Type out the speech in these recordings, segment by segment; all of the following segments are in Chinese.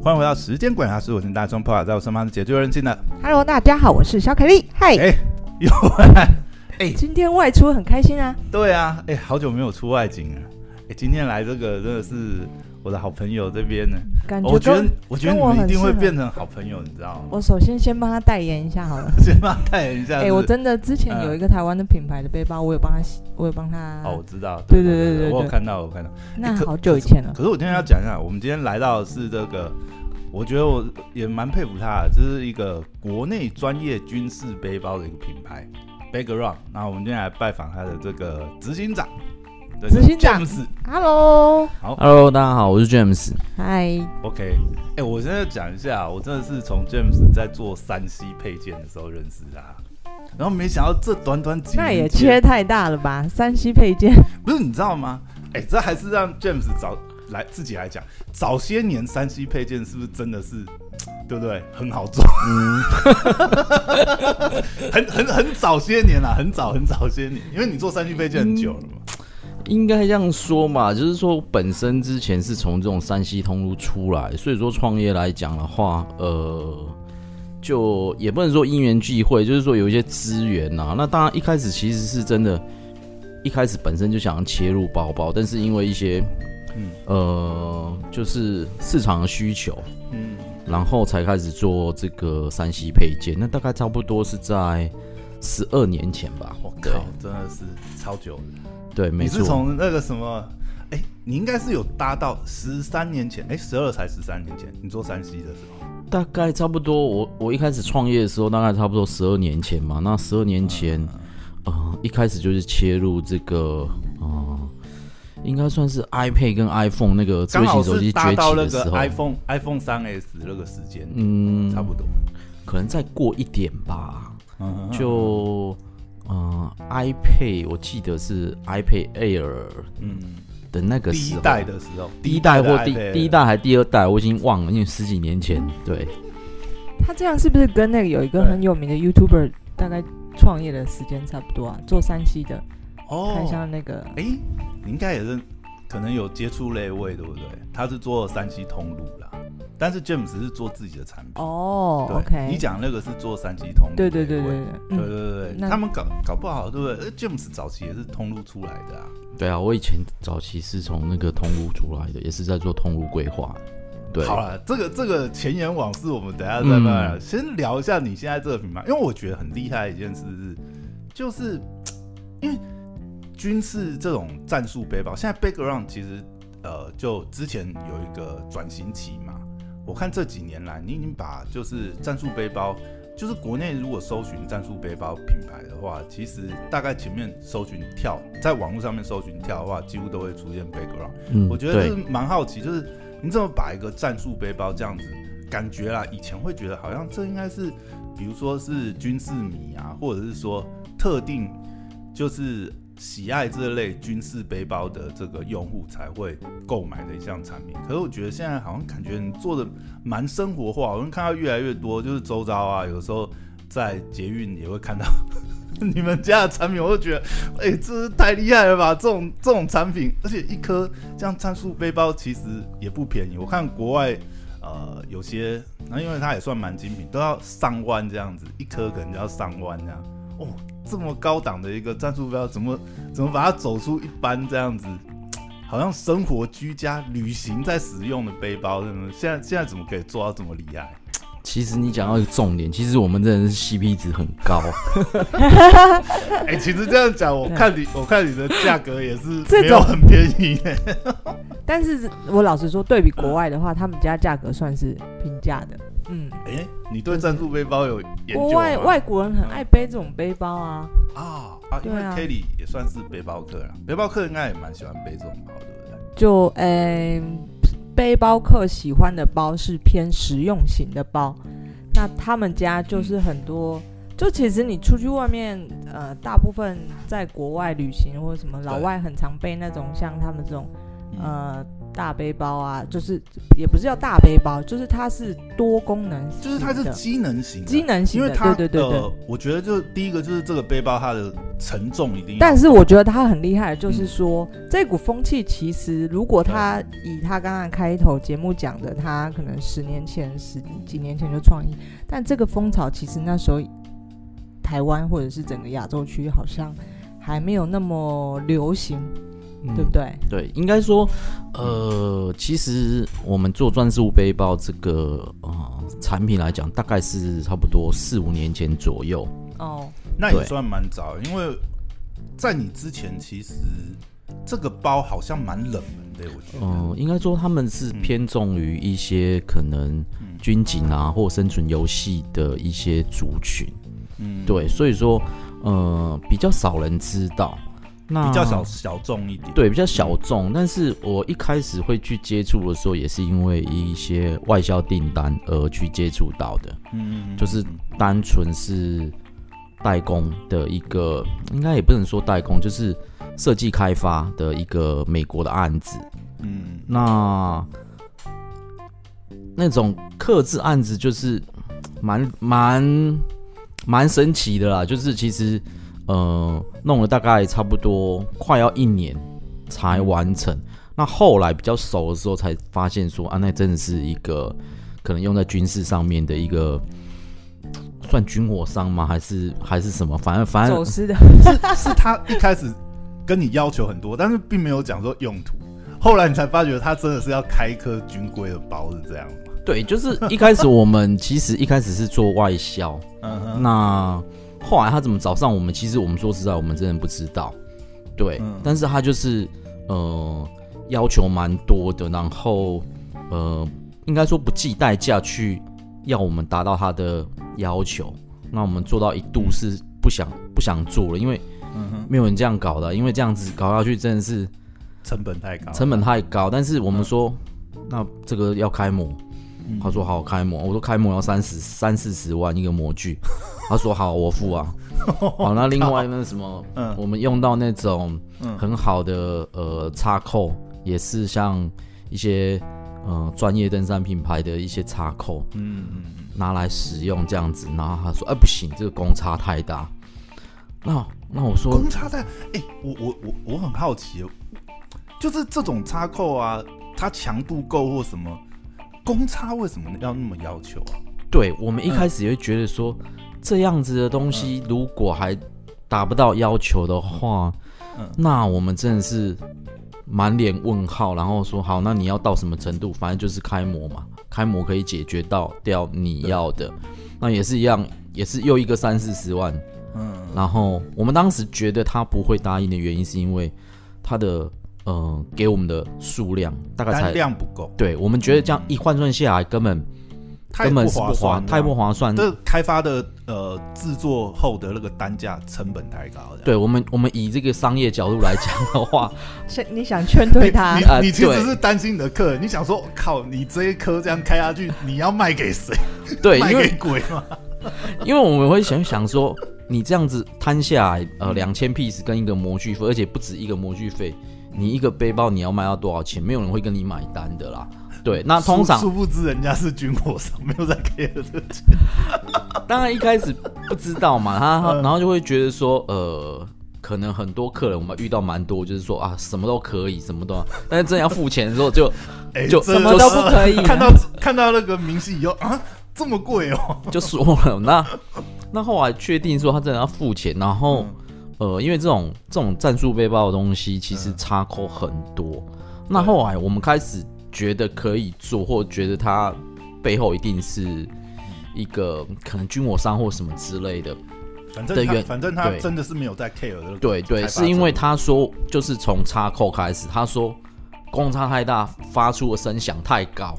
欢迎回到时间管家，是我是大众泡在我身旁的解救人性的。Hello，大家好，我是小凯丽。嗨，哎，又回来，哎，今天外出很开心啊。对啊，哎，好久没有出外景了。哎，今天来这个真的是。我的好朋友这边呢，感觉我觉得我觉得你们一定会变成好朋友，你知道吗？我首先先帮他代言一下好了，先帮他代言一下。哎，我真的之前有一个台湾的品牌的背包，我有帮他，我有帮他。哦，我知道，对对对对，我有看到，我看到。那好久以前了。可是我今天要讲一下，我们今天来到的是这个，我觉得我也蛮佩服他的，这是一个国内专业军事背包的一个品牌，Background。然后我们今天来拜访他的这个执行长。执行长，Hello，好，Hello，大家好，我是 James，嗨，OK，哎、欸，我现在讲一下，我真的是从 James 在做三 C 配件的时候认识他，然后没想到这短短几年，那也缺太大了吧？三 C 配件。不是你知道吗？哎、欸，这还是让 James 早来自己来讲，早些年三 C 配件是不是真的是，对不对？很好做，嗯，很很很早些年啦，很早很早些年，因为你做三 C 配件很久了嘛。嗯应该这样说嘛，就是说本身之前是从这种山西通路出来，所以说创业来讲的话，呃，就也不能说因缘际会，就是说有一些资源呐。那当然一开始其实是真的，一开始本身就想要切入包包，但是因为一些，嗯，呃，就是市场的需求，嗯，然后才开始做这个山西配件。那大概差不多是在十二年前吧。我靠，真的是超久的。对，没错。你是从那个什么？哎，你应该是有搭到十三年前，哎，十二才十三年前，你做山西的时候，大概差不多。我我一开始创业的时候，大概差不多十二年前嘛。那十二年前，嗯、呃，一开始就是切入这个，呃，应该算是 iPad 跟 iPhone 那个智慧型手机崛起的时候，iPhone iPhone 三 S 那个时间，嗯，差不多，可能再过一点吧，嗯、就。嗯，iPad 我记得是 iPad Air，嗯的那个时候，第一代的时候，第一代或第第一代还是第二代，我已经忘了，因为十几年前。对，他这样是不是跟那个有一个很有名的 YouTuber 大概创业的时间差不多啊？做三 C 的哦，看一下那个，哎，你应该也是可能有接触类位，对不对？他是做三 C 通路啦。但是 James 是做自己的产品哦、oh,，OK。你讲那个是做三级通路，对对对对对对对他们搞搞不好，对不对？James 早期也是通路出来的啊。对啊，我以前早期是从那个通路出来的，也是在做通路规划。对，好了，这个这个前言往事，我们等下再慢慢、嗯、先聊一下你现在这个品牌，因为我觉得很厉害的一件事是，就是因为军事这种战术背包，现在 Background 其实呃，就之前有一个转型期嘛。我看这几年来，你已经把就是战术背包，就是国内如果搜寻战术背包品牌的话，其实大概前面搜寻跳，在网络上面搜寻跳的话，几乎都会出现 Background。嗯，我觉得就是蛮好奇，就是你怎么把一个战术背包这样子感觉啦？以前会觉得好像这应该是，比如说是军事迷啊，或者是说特定就是。喜爱这类军事背包的这个用户才会购买的一项产品，可是我觉得现在好像感觉你做的蛮生活化，我们看到越来越多，就是周遭啊，有时候在捷运也会看到 你们家的产品，我就觉得，哎、欸，这是太厉害了吧！这种这种产品，而且一颗这样战术背包其实也不便宜，我看国外呃有些，那因为它也算蛮精品，都要上万这样子，一颗可能就要上万这样，哦。这么高档的一个战术背包，怎么怎么把它走出一般这样子，好像生活居家旅行在使用的背包，怎么现在现在怎么可以做到这么厉害？其实你讲到一个重点，其实我们真的是 CP 值很高。哎、欸，其实这样讲，我看你我看你的价格也是 没有很便宜。但是我老实说，对比国外的话，他们家价格算是平价的。嗯，哎、欸，你对战术背包有研究吗？国外外国人很爱背这种背包啊。啊啊，因为 Kelly 也算是背包客啦，背包客应该也蛮喜欢背这种包，对不对？就，呃、欸，背包客喜欢的包是偏实用型的包，那他们家就是很多，嗯、就其实你出去外面，呃，大部分在国外旅行或者什么，老外很常背那种像他们这种，呃。大背包啊，就是也不是叫大背包，就是它是多功能，就是它是机能型，机能型，因为它对对对对、呃，我觉得就第一个就是这个背包它的承重一定，但是我觉得它很厉害就是说、嗯、这股风气其实如果它以它刚刚开头节目讲的，它可能十年前十几年前就创意，但这个风潮其实那时候台湾或者是整个亚洲区好像还没有那么流行。嗯、对不对？对，应该说，呃，其实我们做专属背包这个呃产品来讲，大概是差不多四五年前左右。哦，那也算蛮早，因为在你之前，其实这个包好像蛮冷门的，我觉得。嗯、呃，应该说他们是偏重于一些可能军警啊，或生存游戏的一些族群。嗯，对，所以说，呃，比较少人知道。那比较小小众一点，对，比较小众。但是我一开始会去接触的时候，也是因为一些外销订单而去接触到的。嗯，就是单纯是代工的一个，应该也不能说代工，就是设计开发的一个美国的案子。嗯，那那种刻制案子就是蛮蛮蛮神奇的啦，就是其实。呃，弄了大概差不多快要一年才完成。嗯、那后来比较熟的时候，才发现说啊，那真的是一个可能用在军事上面的一个算军火商吗？还是还是什么？反正反正走私的是是他一开始跟你要求很多，但是并没有讲说用途。后来你才发觉他真的是要开一颗军规的包，是这样吗？对，就是一开始我们其实一开始是做外销，嗯哼，那。后来他怎么找上我们？其实我们说实在，我们真的不知道。对，嗯、但是他就是呃要求蛮多的，然后呃应该说不计代价去要我们达到他的要求。那我们做到一度是不想不想做了，因为没有人这样搞的，因为这样子搞下去真的是成本太高，成本太高。但是我们说，嗯、那这个要开模。他说好开模，我说开模要三十三四十万一个模具，他说好我付啊。好，那另外那什么，嗯，我们用到那种很好的呃插扣，也是像一些呃专业登山品牌的一些插扣，嗯嗯，拿来使用这样子。然后他说哎、欸、不行，这个公差太大。那那我说公差太，哎、欸，我我我我很好奇，就是这种插扣啊，它强度够或什么？公差为什么要那么要求啊？对，我们一开始也会觉得说，嗯、这样子的东西如果还达不到要求的话，嗯、那我们真的是满脸问号。然后说好，那你要到什么程度？反正就是开模嘛，开模可以解决到掉你要的。那也是一样，也是又一个三四十万。嗯，然后我们当时觉得他不会答应的原因，是因为他的。嗯，给我们的数量大概才量不够，对，我们觉得这样一换算下来，根本根本是不划，太不划算。这开发的呃制作后的那个单价成本太高。对我们，我们以这个商业角度来讲的话，是你想劝退他？你其实是担心你的客人，你想说靠，你这一颗这样开下去，你要卖给谁？对，卖给鬼吗？因为我们会想想说，你这样子摊下来，呃，两千 piece 跟一个模具费，而且不止一个模具费。你一个背包你要卖到多少钱？没有人会跟你买单的啦。对，那通常殊不知人家是军火商，没有在 care 这个钱。当然一开始不知道嘛，他然后就会觉得说，呃，可能很多客人我们遇到蛮多，就是说啊，什么都可以，什么都，但是真要付钱的时候就，就什么都不可以。看到看到那个明细以后啊，这么贵哦，就说了。那那后来确定说他真的要付钱，然后。呃，因为这种这种战术背包的东西，其实插扣很多。嗯、那后来我们开始觉得可以做，或觉得它背后一定是一个可能军火商或什么之类的。反正他反正他真的是没有在 care 的。对对，是因为他说就是从插扣开始，他说公差太大，发出的声响太高。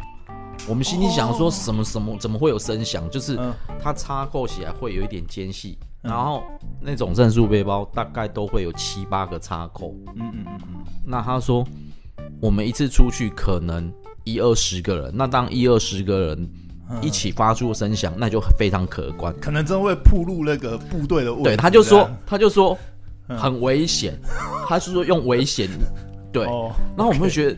我们心里想说什么什么怎么会有声响？就是它插扣起来会有一点间隙。然后那种战术背包大概都会有七八个插口，嗯嗯嗯嗯。那他说我们一次出去可能一二十个人，那当一二十个人一起发出声响，那就非常可观，可能真的会暴露那个部队的。对，他就说他就说很危险，他是说用危险，对。然后我们会觉得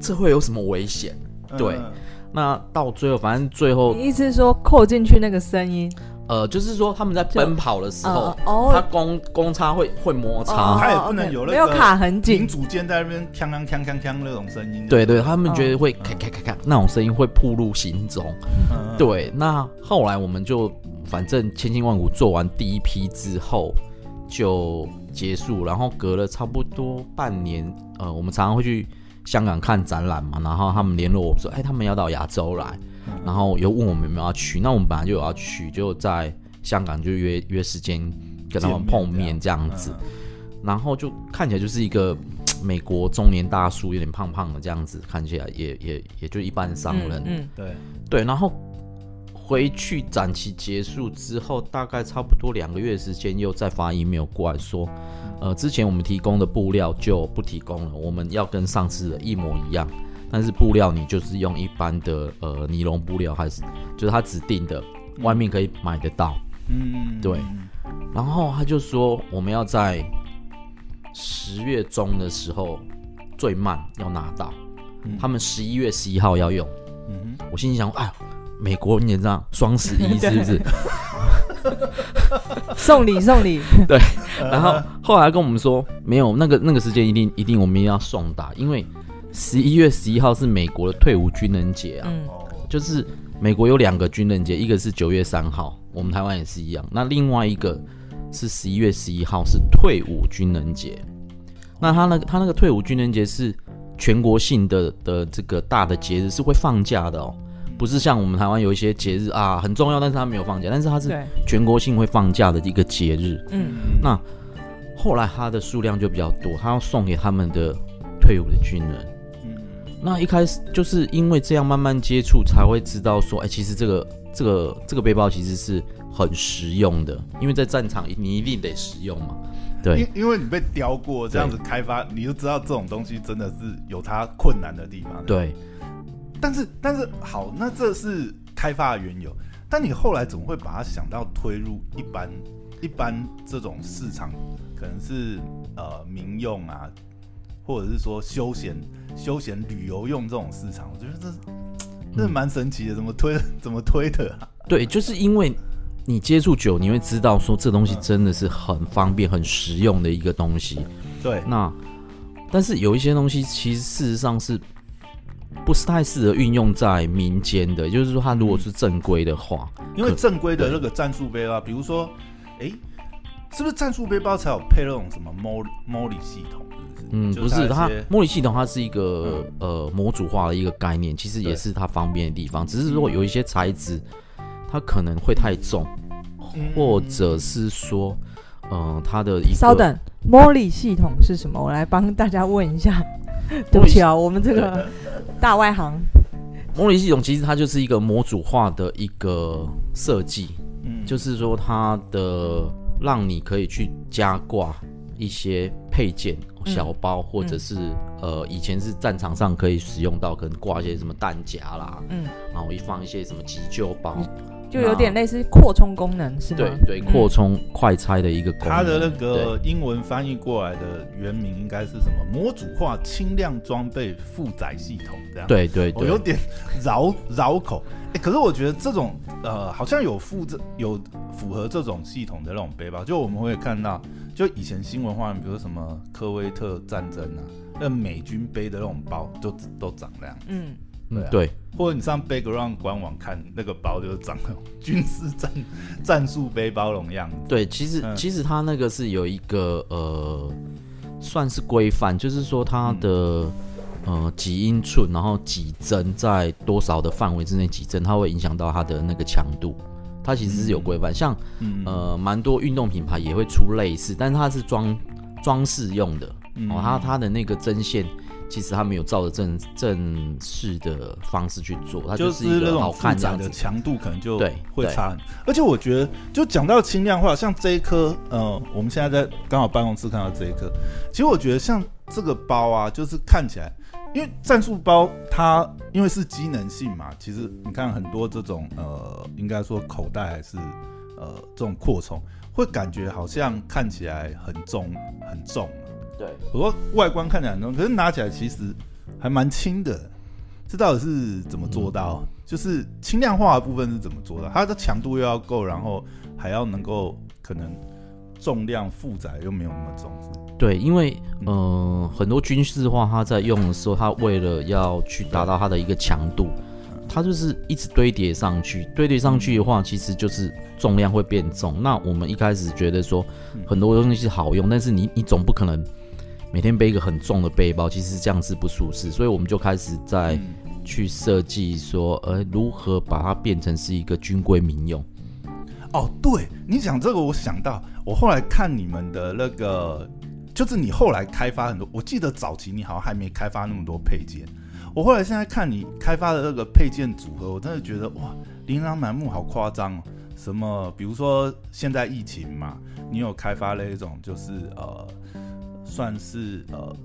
这会有什么危险？对，嗯、那到最后，反正最后，你意思是说扣进去那个声音？呃，就是说他们在奔跑的时候，哦，它公公差会会摩擦，它也不能有那个没有卡很紧，零组件在那边锵锵锵锵锵那种声音。对对，他们觉得会咔咔咔咔那种声音会暴露行踪。对，那后来我们就反正千辛万苦做完第一批之后就结束，然后隔了差不多半年，呃，我们常常会去香港看展览嘛，然后他们联络我们说，哎，他们要到亚洲来。然后又问我们有没有要去，那我们本来就有要去，就在香港就约约时间跟他们碰面这样子，然后就看起来就是一个美国中年大叔，有点胖胖的这样子，看起来也也也就一般商人，嗯，嗯。对。对，然后回去展期结束之后，大概差不多两个月时间，又再发 email 过来说，呃，之前我们提供的布料就不提供了，我们要跟上次的一模一样。但是布料你就是用一般的呃尼龙布料，还是就是他指定的，外面可以买得到。嗯，对。然后他就说我们要在十月中的时候最慢要拿到，嗯、他们十一月十一号要用。嗯哼，我心里想，哎，美国你也知道双十一 是不是？送礼 送礼。对。然后后来跟我们说没有那个那个时间一定一定我们一定要送达，因为。十一月十一号是美国的退伍军人节啊，嗯，就是美国有两个军人节，一个是九月三号，我们台湾也是一样。那另外一个是十一月十一号是退伍军人节。那他那个他那个退伍军人节是全国性的的这个大的节日，是会放假的哦，不是像我们台湾有一些节日啊很重要，但是他没有放假，但是他是全国性会放假的一个节日。嗯，那后来他的数量就比较多，他要送给他们的退伍的军人。嗯那一开始就是因为这样慢慢接触，才会知道说，哎、欸，其实这个这个这个背包其实是很实用的，因为在战场你一定得实用嘛。对，因因为你被雕过，这样子开发，你就知道这种东西真的是有它困难的地方。对，但是但是好，那这是开发的缘由，但你后来怎么会把它想到推入一般一般这种市场，可能是呃民用啊？或者是说休闲、休闲旅游用这种市场，我觉得这这蛮神奇的，怎么推怎么推的啊？对，就是因为你接触久，你会知道说这东西真的是很方便、很实用的一个东西。对，那但是有一些东西其实事实上是不是太适合运用在民间的，就是说它如果是正规的话，因为正规的那个战术背包，比如说，哎，是不是战术背包才有配那种什么 MOLLE 系统？嗯，不是，它 MOLLE 系统它是一个、嗯、呃模组化的一个概念，其实也是它方便的地方。只是如果有一些材质，它可能会太重，嗯、或者是说，呃，它的一个稍等，MOLLE 系统是什么？我来帮大家问一下。对不起啊，我们这个大外行。MOLLE 系统其实它就是一个模组化的一个设计，嗯，就是说它的让你可以去加挂一些配件。小包，或者是、嗯、呃，以前是战场上可以使用到，可能挂一些什么弹夹啦，嗯，然后一放一些什么急救包，就有点类似扩充功能，是吗？对对，扩充快拆的一个功能。它的那个英文翻译过来的原名应该是什么？模组化轻量装备负载系统，这样。对对对，我有点绕绕口。哎、欸，可是我觉得这种呃，好像有附这有符合这种系统的那种背包，就我们会看到。就以前新闻画面，比如什么科威特战争啊，那美军背的那种包，就都长那样。嗯，对、啊、对。或者你上 Background 官网看那个包，就是长 军事战战术背包那种样子。对，其实、嗯、其实它那个是有一个呃，算是规范，就是说它的、嗯、呃几英寸，然后几针，在多少的范围之内几针，它会影响到它的那个强度。它其实是有规范，像呃蛮多运动品牌也会出类似，但是它是装装饰用的哦。它它的那个针线其实他没有照着正正式的方式去做，它就是一个好看这样子，强度可能就对会差很。而且我觉得，就讲到轻量化，像这一颗呃，我们现在在刚好办公室看到这一颗，其实我觉得像这个包啊，就是看起来。因为战术包它因为是机能性嘛，其实你看很多这种呃，应该说口袋还是呃这种扩充，会感觉好像看起来很重很重。对，不过外观看起来很重，可是拿起来其实还蛮轻的。这到底是怎么做到？嗯、就是轻量化的部分是怎么做到？它的强度又要够，然后还要能够可能重量负载又没有那么重。对，因为嗯、呃，很多军事化，它在用的时候，它为了要去达到它的一个强度，它就是一直堆叠上去。堆叠上去的话，其实就是重量会变重。那我们一开始觉得说很多东西是好用，但是你你总不可能。每天背一个很重的背包，其实这样是不舒适，所以我们就开始在去设计说，呃，如何把它变成是一个军规民用。哦，对，你讲这个，我想到我后来看你们的那个，就是你后来开发很多，我记得早期你好像还没开发那么多配件，我后来现在看你开发的那个配件组合，我真的觉得哇，琳琅满目，好夸张哦。什么，比如说现在疫情嘛，你有开发那一种，就是呃。算是呃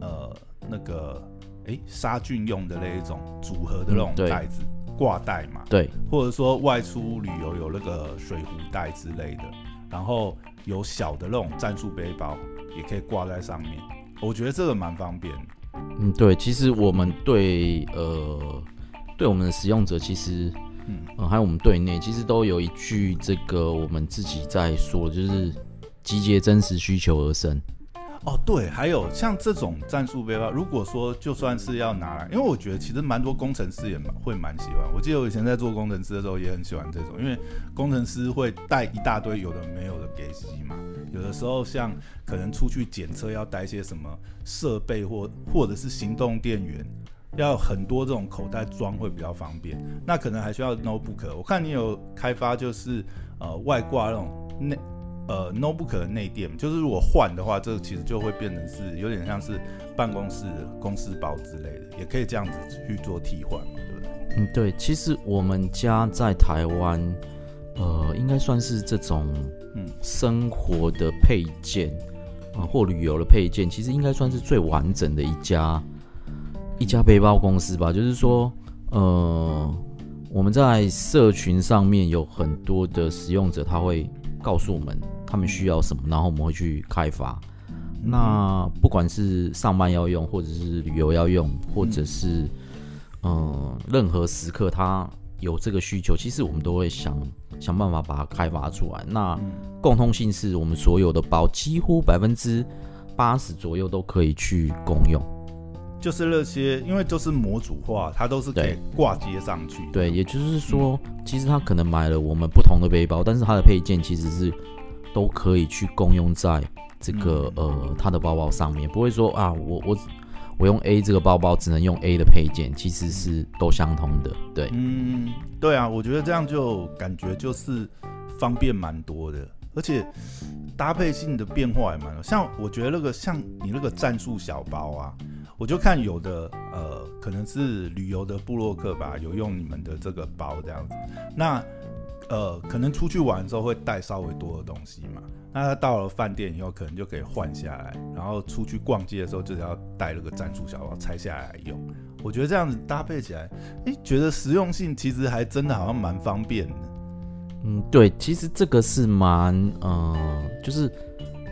呃那个哎杀菌用的那一种组合的那种袋子挂袋嘛，对，或者说外出旅游有那个水壶袋之类的，然后有小的那种战术背包也可以挂在上面，我觉得这个蛮方便。嗯，对，其实我们对呃对我们的使用者，其实嗯、呃、还有我们队内，其实都有一句这个我们自己在说，就是集结真实需求而生。哦，对，还有像这种战术背包，如果说就算是要拿来，因为我觉得其实蛮多工程师也蛮会蛮喜欢。我记得我以前在做工程师的时候也很喜欢这种，因为工程师会带一大堆有的没有的给机嘛。有的时候像可能出去检测要带些什么设备或或者是行动电源，要很多这种口袋装会比较方便。那可能还需要 notebook。我看你有开发就是呃外挂那种内。呃，notebook 的内垫，就是如果换的话，这个其实就会变成是有点像是办公室的公司包之类的，也可以这样子去做替换嘛，对不对？嗯，对。其实我们家在台湾，呃，应该算是这种嗯生活的配件啊、呃，或旅游的配件，其实应该算是最完整的一家一家背包公司吧。就是说，呃，我们在社群上面有很多的使用者，他会告诉我们。他们需要什么，然后我们会去开发。那不管是上班要用，或者是旅游要用，或者是嗯、呃，任何时刻他有这个需求，其实我们都会想想办法把它开发出来。那共通性是我们所有的包几乎百分之八十左右都可以去共用。就是那些，因为都是模组化，它都是可以挂接上去。对，也就是说，其实他可能买了我们不同的背包，但是它的配件其实是。都可以去共用在这个呃他的包包上面，不会说啊，我我我用 A 这个包包只能用 A 的配件，其实是都相通的。对，嗯，对啊，我觉得这样就感觉就是方便蛮多的，而且搭配性的变化也蛮多。像我觉得那个像你那个战术小包啊，我就看有的呃可能是旅游的布洛克吧，有用你们的这个包这样子，那。呃，可能出去玩的时候会带稍微多的东西嘛，那他到了饭店以后，可能就可以换下来，然后出去逛街的时候，就是要带那个战术小包拆下来用。我觉得这样子搭配起来，哎、欸，觉得实用性其实还真的好像蛮方便的。嗯，对，其实这个是蛮，嗯、呃，就是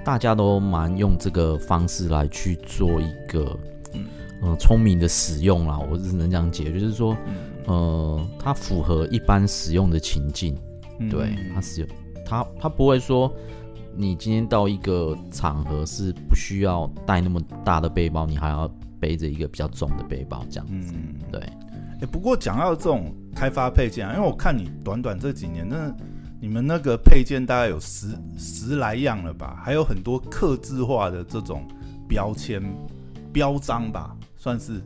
大家都蛮用这个方式来去做一个，嗯，呃、聪明的使用啦。我只能这样解，就是说。嗯呃，它符合一般使用的情境，嗯、对它使用，它它不会说你今天到一个场合是不需要带那么大的背包，你还要背着一个比较重的背包这样子，嗯、对。哎、欸，不过讲到这种开发配件啊，因为我看你短短这几年，那你们那个配件大概有十十来样了吧？还有很多刻字化的这种标签标章吧，算是，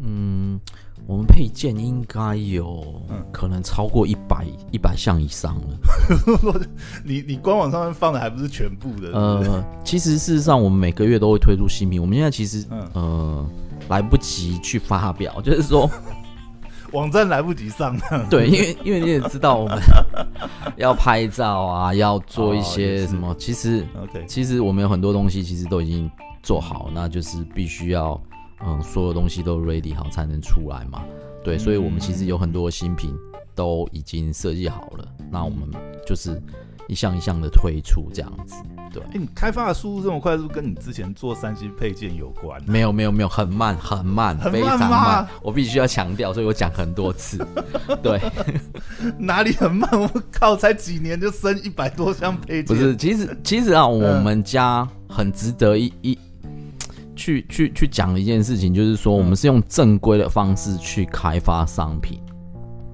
嗯。我们配件应该有，可能超过一百一百项以上了。你你官网上面放的还不是全部的？呃，其实事实上，我们每个月都会推出新品。我们现在其实呃来不及去发表，就是说 网站来不及上。对，因为因为你也知道，我们要拍照啊，要做一些什么。其实，OK，其实我们有很多东西其实都已经做好，那就是必须要。嗯，所有东西都 ready 好才能出来嘛。对，所以我们其实有很多新品都已经设计好了。那我们就是一项一项的推出这样子。对，哎、欸，你开发的速度这么快，是不是跟你之前做三星配件有关、啊？没有，没有，没有，很慢，很慢，很慢非常慢。我必须要强调，所以我讲很多次。对，哪里很慢？我靠，才几年就升一百多项配件？不是，其实其实啊，我们家很值得一一去去去讲的一件事情，就是说，我们是用正规的方式去开发商品。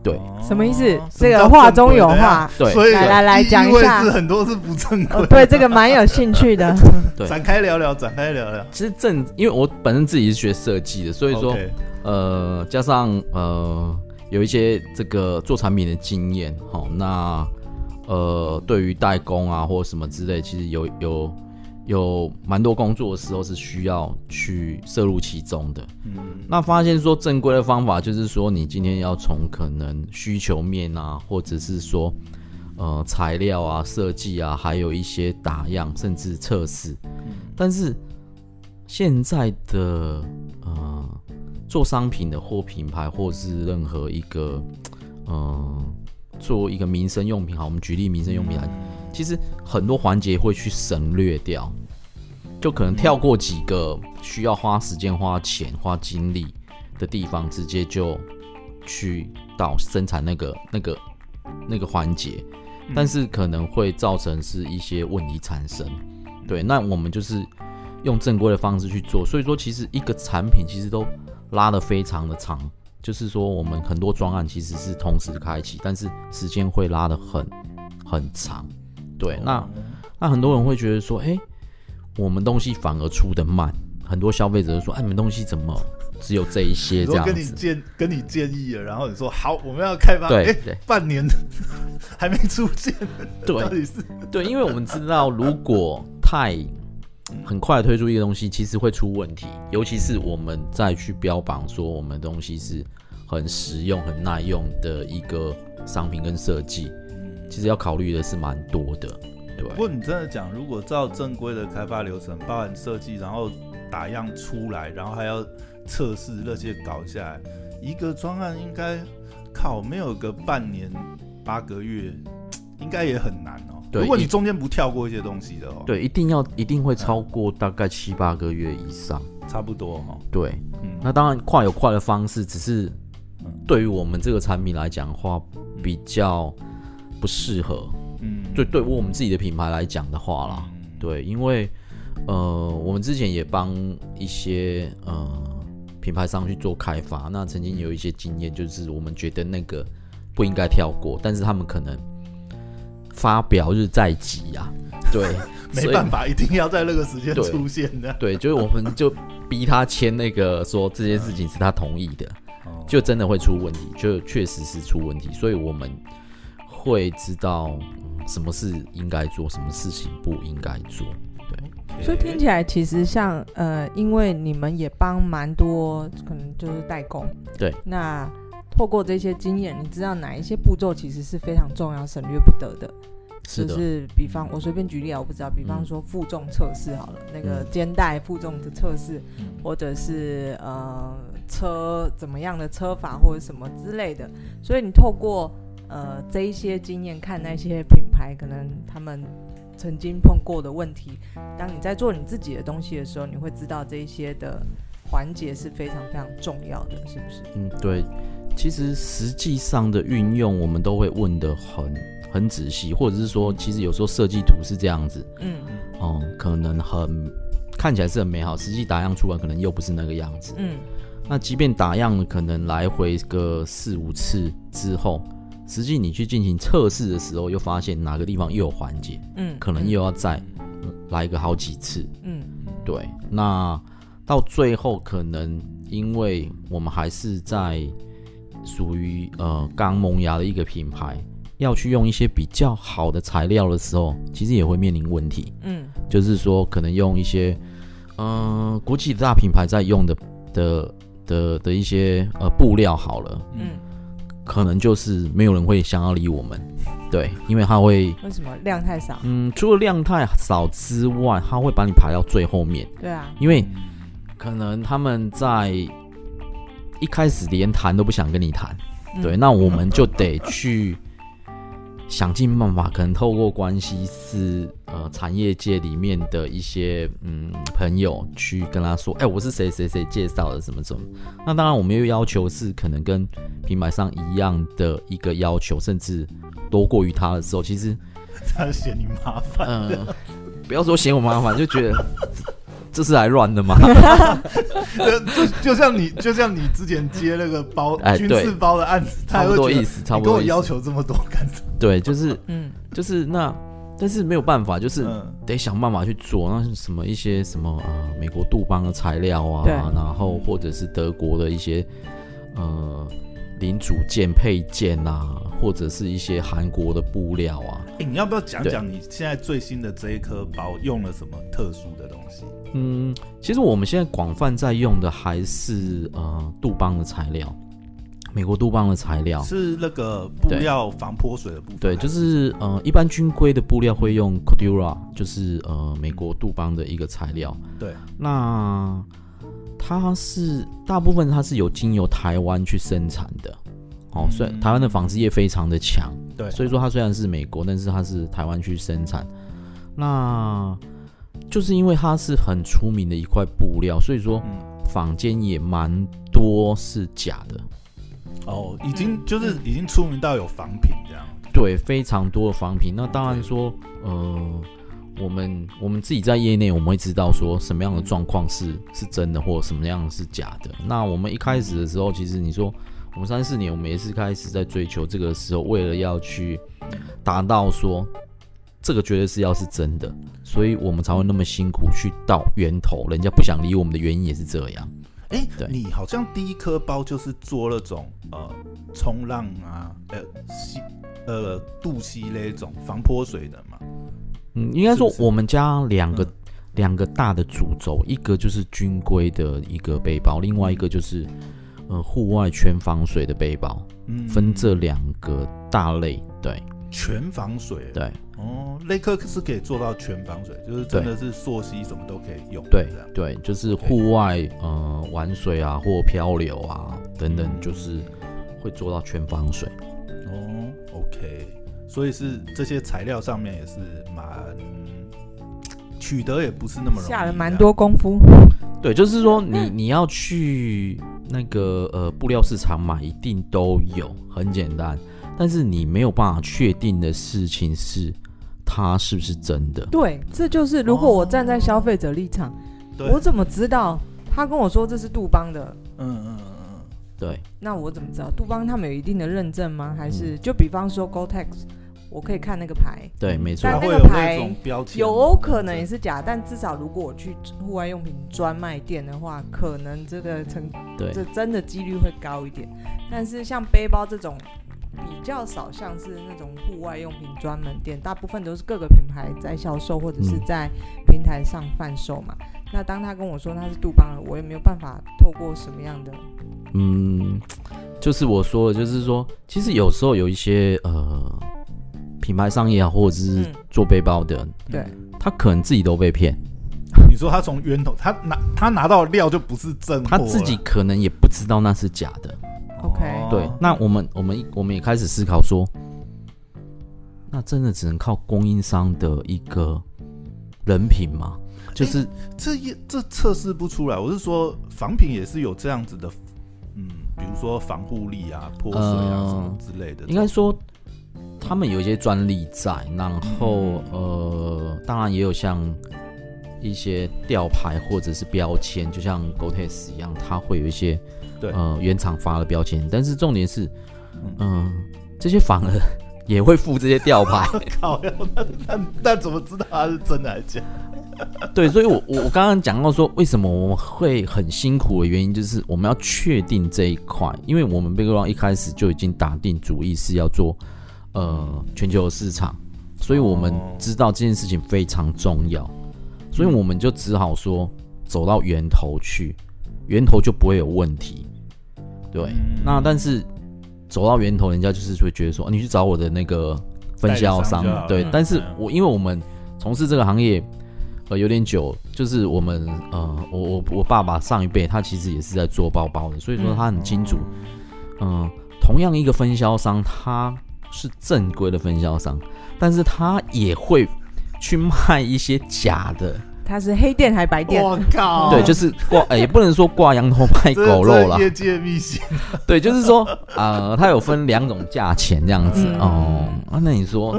对，什么意思？这个话中有话。对，所以来来来讲一下，是很多是不正规。对，这个蛮有兴趣的。对，展开聊聊，展开聊聊。其实正，因为我本身自己是学设计的，所以说，呃，加上呃，有一些这个做产品的经验，好，那呃，对于代工啊或者什么之类，其实有有。有蛮多工作的时候是需要去摄入其中的，嗯，那发现说正规的方法就是说，你今天要从可能需求面啊，或者是说呃材料啊、设计啊，还有一些打样甚至测试，但是现在的呃做商品的或品牌或是任何一个呃做一个民生用品，好，我们举例民生用品来。其实很多环节会去省略掉，就可能跳过几个需要花时间、花钱、花精力的地方，直接就去到生产那个、那个、那个环节，但是可能会造成是一些问题产生。对，那我们就是用正规的方式去做，所以说其实一个产品其实都拉得非常的长，就是说我们很多专案其实是同时开启，但是时间会拉得很很长。对，那那很多人会觉得说，哎、欸，我们东西反而出的慢，很多消费者说，哎，你们东西怎么只有这一些这样子？跟你建跟你建议了，然后你说好，我们要开发，哎、欸，半年还没出现，对，到底是对，因为我们知道，如果太很快推出一个东西，其实会出问题，尤其是我们再去标榜说我们东西是很实用、很耐用的一个商品跟设计。其实要考虑的是蛮多的，对。不过你真的讲，如果照正规的开发流程，包含设计，然后打样出来，然后还要测试那些搞下来，一个专案应该靠没有个半年八个月，应该也很难哦。对，如果你中间不跳过一些东西的哦，对，一定要一定会超过大概七八个月以上，差不多哈。对，嗯，那当然快有快的方式，只是对于我们这个产品来讲的话，比较。不适合，嗯，对，对于我们自己的品牌来讲的话啦，嗯、对，因为呃，我们之前也帮一些呃品牌商去做开发，那曾经有一些经验，就是我们觉得那个不应该跳过，但是他们可能发表日在即啊，对，没办法，一定要在那个时间出现的，对，就是我们就逼他签那个说这件事情是他同意的，就真的会出问题，就确实是出问题，所以我们。会知道什么事应该做，什么事情不应该做。对，所以听起来其实像呃，因为你们也帮蛮多，可能就是代工。对。那透过这些经验，你知道哪一些步骤其实是非常重要、省略不得的？是的。就是比方我随便举例啊，我不知道，比方说负重测试好了，嗯、那个肩带负重的测试，嗯、或者是呃车怎么样的车法或者什么之类的。所以你透过呃，这一些经验看那些品牌，可能他们曾经碰过的问题。当你在做你自己的东西的时候，你会知道这一些的环节是非常非常重要的，是不是？嗯，对。其实实际上的运用，我们都会问的很很仔细，或者是说，其实有时候设计图是这样子，嗯哦、嗯，可能很看起来是很美好，实际打样出来可能又不是那个样子。嗯，那即便打样可能来回个四五次之后。实际你去进行测试的时候，又发现哪个地方又有环节，嗯，可能又要再来个好几次，嗯，对。那到最后，可能因为我们还是在属于呃刚萌芽的一个品牌，要去用一些比较好的材料的时候，其实也会面临问题，嗯，就是说可能用一些嗯、呃、国际大品牌在用的的的的一些呃布料好了，嗯。可能就是没有人会想要理我们，对，因为他会为什么量太少？嗯，除了量太少之外，他会把你排到最后面。对啊，因为可能他们在一开始连谈都不想跟你谈，嗯、对，那我们就得去想尽办法，可能透过关系是呃产业界里面的一些嗯朋友去跟他说，哎、我是谁谁谁介绍的，什么什么。那当然，我们又要求是可能跟品牌商一样的一个要求，甚至多过于他的时候，其实他嫌你麻烦。嗯，不要说嫌我麻烦，就觉得。这是来乱的吗？就就像你，就像你之前接那个包哎，军事包的案子，差不多意思，差不多。跟我要求这么多干什么？对，就是，嗯，就是那，但是没有办法，就是得想办法去做。那什么一些什么呃，美国杜邦的材料啊，然后或者是德国的一些呃零组件配件啊，或者是一些韩国的布料啊。哎，你要不要讲讲你现在最新的这一颗包用了什么特殊的东西？嗯，其实我们现在广泛在用的还是呃杜邦的材料，美国杜邦的材料是那个布料防泼水的部分。对，就是呃一般军规的布料会用 Cordura，就是呃美国杜邦的一个材料。对，那它是大部分它是有经由台湾去生产的。哦，所以台湾的纺织业非常的强，对，所以说它虽然是美国，但是它是台湾去生产。那就是因为它是很出名的一块布料，所以说坊间也蛮多是假的。哦，已经就是已经出名到有仿品这样。对，非常多的仿品。那当然说，呃，我们我们自己在业内，我们会知道说什么样的状况是是真的，或者什么样是假的。那我们一开始的时候，其实你说我们三四年，我们也是开始在追求这个时候，为了要去达到说。这个绝对是要是真的，所以我们才会那么辛苦去到源头。人家不想理我们的原因也是这样。哎，对，你好像第一颗包就是做那种呃冲浪啊，呃吸呃渡吸那种防泼水的嘛。嗯，应该说我们家两个两个大的主轴，一个就是军规的一个背包，另外一个就是呃户外全防水的背包。嗯，分这两个大类，对。全防水，对哦，雷克是可以做到全防水，就是真的是溯溪什么都可以用，对对，就是户外.呃玩水啊或漂流啊等等，就是会做到全防水。哦，OK，所以是这些材料上面也是蛮取得也不是那么容易，下了蛮多功夫。对，就是说你你要去那个呃布料市场买，一定都有，很简单。但是你没有办法确定的事情是，它是不是真的？对，这就是如果我站在消费者立场，哦、我怎么知道他跟我说这是杜邦的？嗯嗯嗯嗯，对。那我怎么知道杜邦他们有一定的认证吗？还是就比方说 Gore-Tex，我可以看那个牌。对，没错。但那个牌有可能也是假，但至少如果我去户外用品专卖店的话，可能这个成对这真的几率会高一点。但是像背包这种。比较少，像是那种户外用品专门店，大部分都是各个品牌在销售，或者是在平台上贩售嘛。嗯、那当他跟我说他是杜邦的，我也没有办法透过什么样的，嗯，就是我说的，就是说，其实有时候有一些呃品牌商也好，或者是做背包的，嗯、对，他可能自己都被骗。你说他从源头，他拿他拿到的料就不是真货，他自己可能也不知道那是假的。OK，对，那我们我们我们也开始思考说，那真的只能靠供应商的一个人品吗？就是、欸、这也这测试不出来。我是说，仿品也是有这样子的，嗯，比如说防护力啊、泼水啊什么之类的。应该说，他们有一些专利在，然后呃，当然也有像一些吊牌或者是标签，就像 Gore-Tex 一样，它会有一些。对，呃，原厂发的标签，但是重点是，嗯、呃，这些反而也会附这些吊牌。靠，那那那怎么知道它是真的还是假？对，所以我我我刚刚讲到说，为什么我们会很辛苦的原因，就是我们要确定这一块，因为我们 Background 一开始就已经打定主意是要做呃全球市场，所以我们知道这件事情非常重要，所以我们就只好说走到源头去。源头就不会有问题，对。嗯、那但是走到源头，人家就是会觉得说，你去找我的那个分销商，对。嗯、但是我因为我们从事这个行业呃有点久，就是我们呃我我我爸爸上一辈他其实也是在做包包的，所以说他很清楚，嗯、呃，同样一个分销商，他是正规的分销商，但是他也会去卖一些假的。他是黑店还是白店？我靠！对，就是挂，也 不能说挂羊头卖狗肉啦。业界秘辛。对，就是说，呃，他有分两种价钱这样子、嗯、哦。啊，那你说，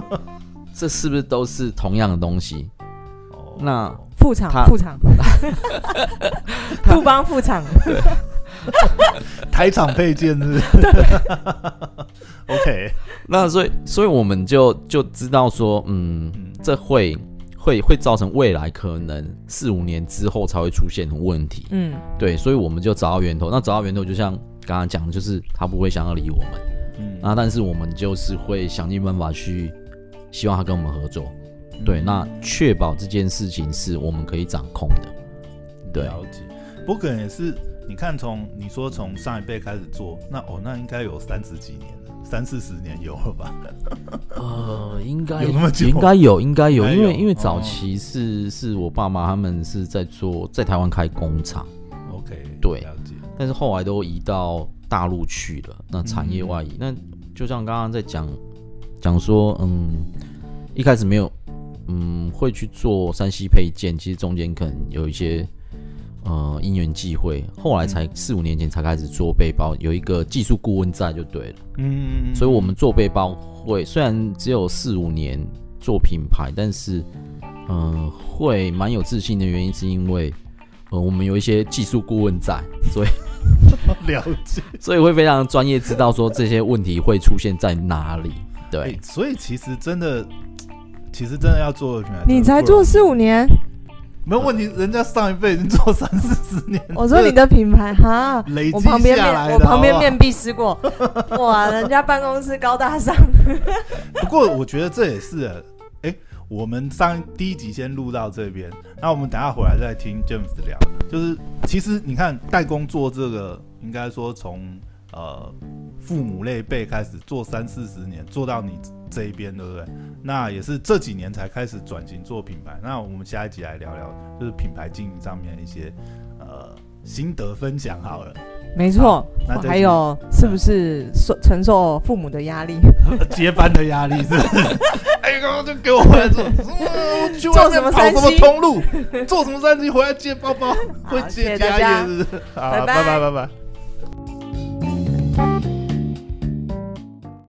这是不是都是同样的东西？哦，那副厂，副厂，富邦副厂，台厂配件是，是。OK，那所以，所以我们就就知道说，嗯，嗯这会。会会造成未来可能四五年之后才会出现的问题。嗯，对，所以我们就找到源头。那找到源头，就像刚刚讲的，就是他不会想要理我们。嗯，那但是我们就是会想尽办法去，希望他跟我们合作。对，嗯、那确保这件事情是我们可以掌控的。对，了解。不过可能也是，你看从你说从上一辈开始做，那哦，那应该有三十几年了。三四十年有了吧？呃，应该有那么久，应该有，应该有，因为因为早期是、哦、是我爸妈他们是在做在台湾开工厂，OK，对，但是后来都移到大陆去了，那产业外移，嗯、那就像刚刚在讲讲说，嗯，一开始没有，嗯，会去做山西配件，其实中间可能有一些。呃，因缘际会，后来才四五年前才开始做背包，有一个技术顾问在就对了。嗯，所以我们做背包会虽然只有四五年做品牌，但是嗯、呃，会蛮有自信的原因是因为呃，我们有一些技术顾问在，所以 了解，所以会非常专业，知道说这些问题会出现在哪里。对，欸、所以其实真的，其实真的要做品牌，你才做四五年。没有问题，人家上一辈已经做三四十年。我说你的品牌哈，累积下来的。我旁边面壁思过，哇，人家办公室高大上。不过我觉得这也是，哎、欸，我们上第一集先录到这边，那我们等下回来再听 James 聊。就是其实你看代工做这个，应该说从呃父母那辈开始做三四十年，做到你。这一边对不对？那也是这几年才开始转型做品牌。那我们下一集来聊聊，就是品牌经营上面一些呃心得分享好了。没错，那还有是不是受承受父母的压力？接班的压力是不是？哎，刚刚就给我回来做，嗯、去外面跑什么通路，做什么三级回来接包包，会接家业是不是？好，拜拜拜拜。